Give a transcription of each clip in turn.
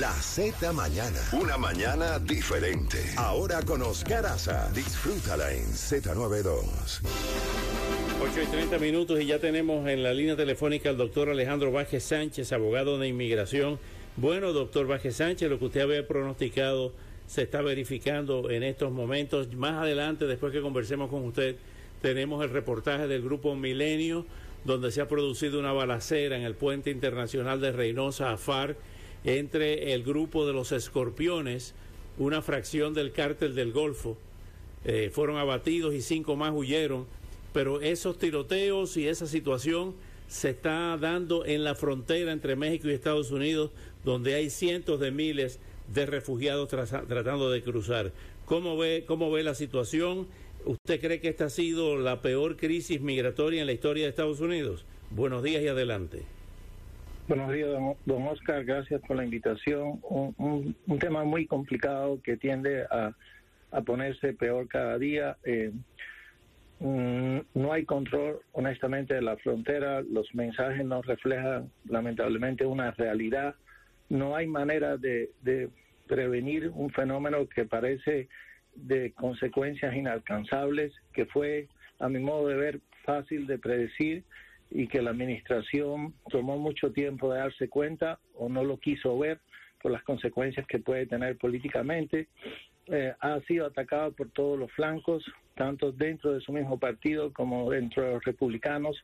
La Z Mañana. Una mañana diferente. Ahora con Oscar Aza. Disfrútala en Z92. 8 y 30 minutos y ya tenemos en la línea telefónica al doctor Alejandro Vázquez Sánchez, abogado de inmigración. Bueno, doctor Vázquez Sánchez, lo que usted había pronosticado se está verificando en estos momentos. Más adelante, después que conversemos con usted, tenemos el reportaje del grupo Milenio, donde se ha producido una balacera en el puente internacional de Reynosa a entre el grupo de los escorpiones, una fracción del cártel del Golfo. Eh, fueron abatidos y cinco más huyeron, pero esos tiroteos y esa situación se está dando en la frontera entre México y Estados Unidos, donde hay cientos de miles de refugiados tratando de cruzar. ¿Cómo ve, ¿Cómo ve la situación? ¿Usted cree que esta ha sido la peor crisis migratoria en la historia de Estados Unidos? Buenos días y adelante. Buenos días, don, Oscar. Gracias por la invitación. Un, tema muy complicado que tiende a, ponerse peor cada día. Eh, mm, no hay control, honestamente, de la frontera. Los mensajes no reflejan, lamentablemente, una realidad. No hay manera de, de prevenir un fenómeno que parece de consecuencias inalcanzables, que fue, a mi modo de ver, fácil de predecir y que la administración tomó mucho tiempo de darse cuenta o no lo quiso ver por las consecuencias que puede tener políticamente. Eh, ha sido atacado por todos los flancos, tanto dentro de su mismo partido como dentro de los republicanos.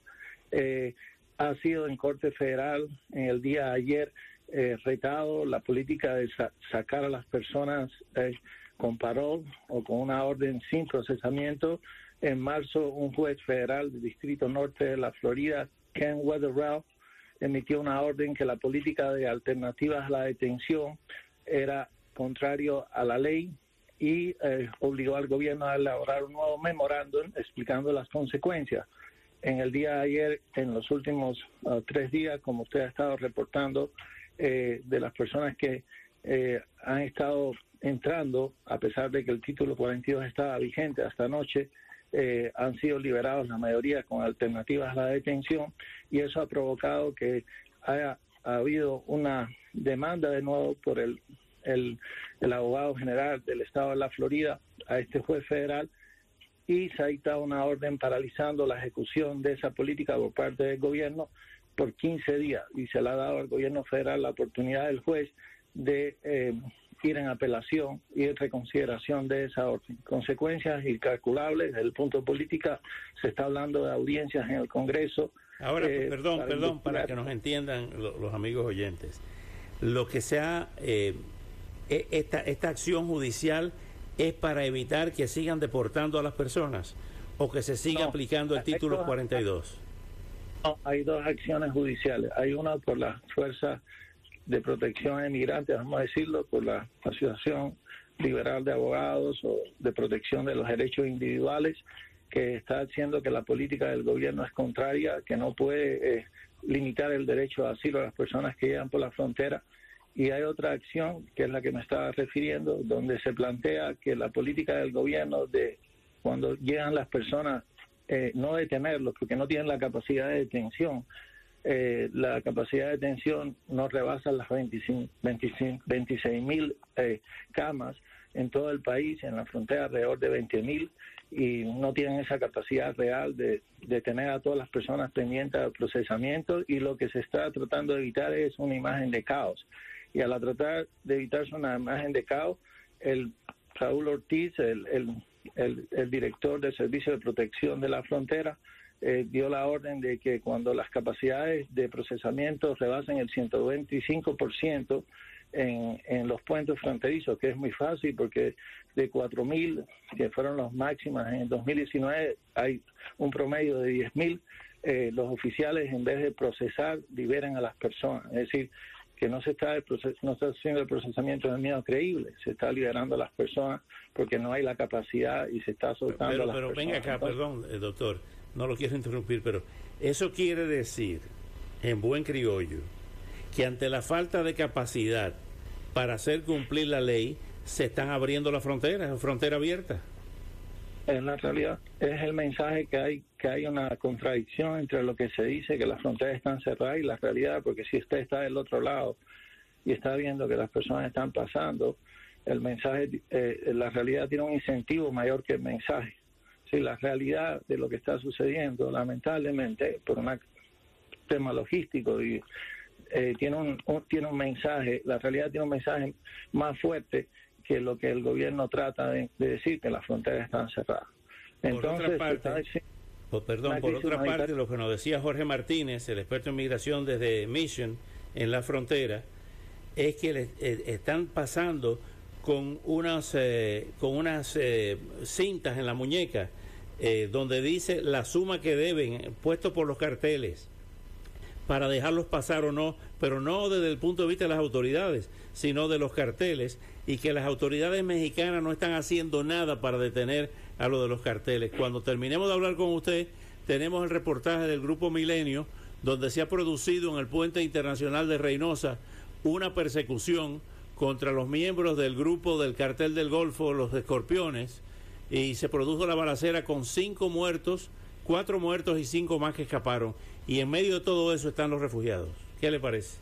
Eh, ha sido en Corte Federal en el día de ayer eh, retado la política de sacar a las personas con parol o con una orden sin procesamiento en marzo, un juez federal del Distrito Norte de la Florida, Ken Weatherall, emitió una orden que la política de alternativas a la detención era contrario a la ley y eh, obligó al gobierno a elaborar un nuevo memorándum explicando las consecuencias. En el día de ayer, en los últimos ah, tres días, como usted ha estado reportando, eh, de las personas que eh, han estado entrando, a pesar de que el título 42 estaba vigente hasta anoche, eh, han sido liberados la mayoría con alternativas a la detención y eso ha provocado que haya habido una demanda de nuevo por el, el, abogado general del estado de la Florida a este juez federal y se ha dictado una orden paralizando la ejecución de esa política por parte del gobierno por 15 días y se le ha dado al gobierno federal la oportunidad del juez de eh, ir en apelación y reconsideración de esa orden. Consecuencias incalculables desde el punto de política, se está hablando de audiencias en el Congreso. Ahora, eh, perdón, perdón, para que nos entiendan los, amigos oyentes. Lo que sea, eh, e, esta, esta acción judicial es para evitar que sigan deportando a las personas o que se siga aplicando el título 42. No, hay dos acciones judiciales. Hay una por la fuerza de protección a inmigrantes, vamos a decirlo, por la Asociación Liberal de Abogados o de protección de los derechos individuales, que está haciendo que la política del gobierno es contraria, que no puede eh, limitar el derecho a asilo a las personas que llegan por la frontera. Y hay otra acción, que es la que me estaba refiriendo, donde se plantea que la política del gobierno de cuando llegan las personas, eh, no detenerlos, porque no tienen la capacidad de detención, eh, la capacidad de detención no rebasa las 25, 26 mil eh, camas en todo el país, en la frontera alrededor de 20 mil, y no tienen esa capacidad real de, de tener a todas las personas pendientes del procesamiento, y lo que se está tratando de evitar es una imagen de caos. Y al tratar de evitarse una imagen de caos, el Raúl Ortiz, el, el, el director del Servicio de Protección de la Frontera, eh, dio la orden de que cuando las capacidades de procesamiento rebasen el 125% en, en los puentes fronterizos, que es muy fácil porque de 4.000, que fueron los máximas en el 2019, hay un promedio de 10.000, eh, los oficiales en vez de procesar liberan a las personas. Es decir, que no se está, no está haciendo el procesamiento de miedo creíble, se está liberando a las personas porque no hay la capacidad y se está soltando pero, a las pero personas. venga acá, perdón, eh, doctor, no lo quiero interrumpir, pero eso quiere decir, en buen criollo, que ante la falta de capacidad para hacer cumplir la ley, se están abriendo las fronteras, frontera abierta. En la realidad es el mensaje que hay que hay una contradicción entre lo que se dice que las fronteras están cerradas y la realidad, porque si usted está del otro lado y está viendo que las personas están pasando, el mensaje, eh, la realidad tiene un incentivo mayor que el mensaje. Si la realidad de lo que está sucediendo, lamentablemente, por un tema logístico y eh, tiene un, tiene un mensaje, la realidad tiene un mensaje más fuerte que lo que el gobierno trata de, decir, que las fronteras están cerradas. Entonces, por otra parte, perdón, por otra parte, lo que nos decía Jorge Martínez, el experto en migración desde Mission en la frontera, es que le, eh, están pasando con unas, eh, con unas eh, cintas en la muñeca donde dice la suma que deben, puesto por los carteles para dejarlos pasar o no, pero no desde el punto de vista de las autoridades, sino de los carteles, y que las autoridades mexicanas no están haciendo nada para detener a lo de los carteles. Cuando terminemos de hablar con usted, tenemos el reportaje del Grupo Milenio, donde se ha producido en el puente internacional de Reynosa una persecución contra los miembros del grupo del cartel del Golfo, los escorpiones, y se produjo la balacera con cinco muertos, cuatro muertos y cinco más que escaparon. Y en medio de todo eso están los refugiados. ¿Qué le parece?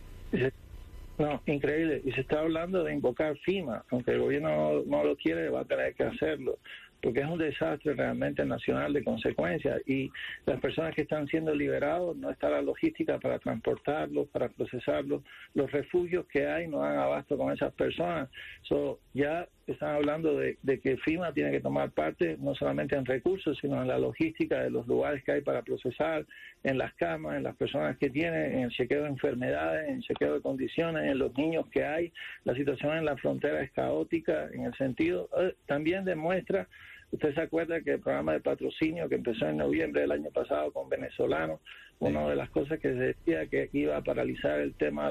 No, increíble. Y se está hablando de invocar FIMA, aunque el gobierno no, lo quiere, va a tener que hacerlo porque es un desastre realmente nacional de consecuencias y las personas que están siendo liberados no está la logística para transportarlos, para procesarlos, los refugios que hay no dan abasto con esas personas. So, ya están hablando de, que FIMA tiene que tomar parte no solamente en recursos, sino en la logística de los lugares que hay para procesar, en las camas, en las personas que tienen, en el chequeo de enfermedades, en el chequeo de condiciones, en los niños que hay. La situación en la frontera es caótica en el sentido, eh, también demuestra Usted se acuerda que el programa de patrocinio que empezó en noviembre del año pasado con venezolanos, una de las cosas que se decía que iba a paralizar el tema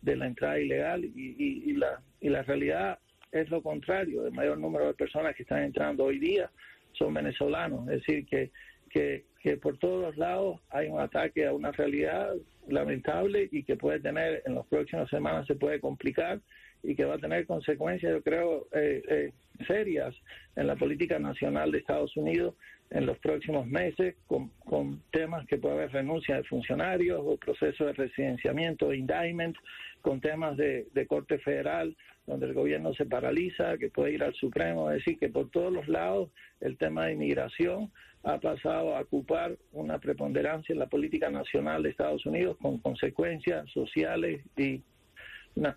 de la, entrada ilegal y, la, y la realidad es lo contrario. El mayor número de personas que están entrando hoy día son venezolanos. Es decir, que, que, que por todos los lados hay un ataque a una realidad lamentable y que puede tener en las próximas semanas se puede complicar y que va a tener consecuencias, yo creo, eh, eh, serias en la política nacional de Estados Unidos en los próximos meses, con, con temas que puede haber renuncia de funcionarios o proceso de residenciamiento, indictment, con temas de, de corte federal, donde el gobierno se paraliza, que puede ir al Supremo, es decir, que por todos los lados el tema de inmigración ha pasado a ocupar una preponderancia en la política nacional de Estados Unidos con consecuencias sociales y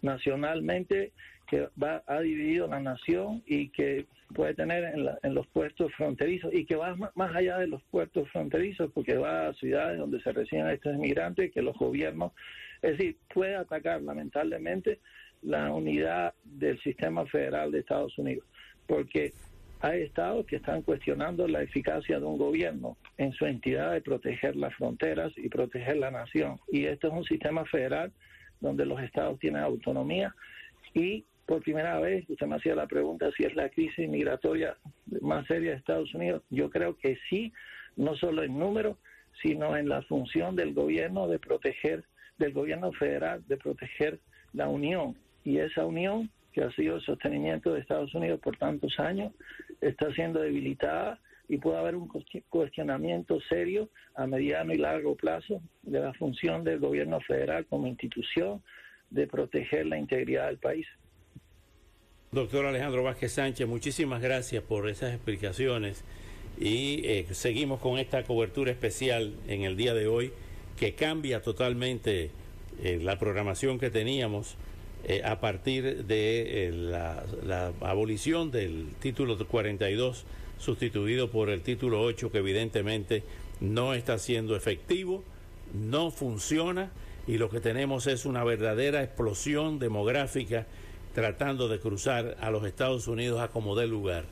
nacionalmente que va ha dividido la nación y que puede tener en, en los puertos fronterizos y que va más, allá de los puertos fronterizos porque va a ciudades donde se reciben estos inmigrantes que los gobiernos, es decir, puede atacar lamentablemente la unidad del sistema federal de Estados Unidos. Porque hay estados que están cuestionando la eficacia de un gobierno en su entidad de proteger las fronteras y proteger la nación y esto es un sistema federal donde los estados tienen autonomía y por primera vez, usted me hacía la pregunta si es la crisis migratoria más seria de Estados Unidos. Yo creo que sí, no solo en número, sino en la función del gobierno de proteger, del gobierno federal, de proteger la unión. Y esa unión, que ha sido el sostenimiento de Estados Unidos por tantos años, está siendo debilitada y puede haber un cuestionamiento serio a mediano y largo plazo de la función del gobierno federal como institución de proteger la integridad del país. Doctor Alejandro Vázquez Sánchez, muchísimas gracias por esas explicaciones y eh, seguimos con esta cobertura especial en el día de hoy que cambia totalmente eh, la programación que teníamos eh, a partir de la, la, abolición del título 42 sustituido por el título 8 que evidentemente no está siendo efectivo, no funciona y lo que tenemos es una verdadera explosión demográfica tratando de cruzar a los Estados Unidos a como dé lugar.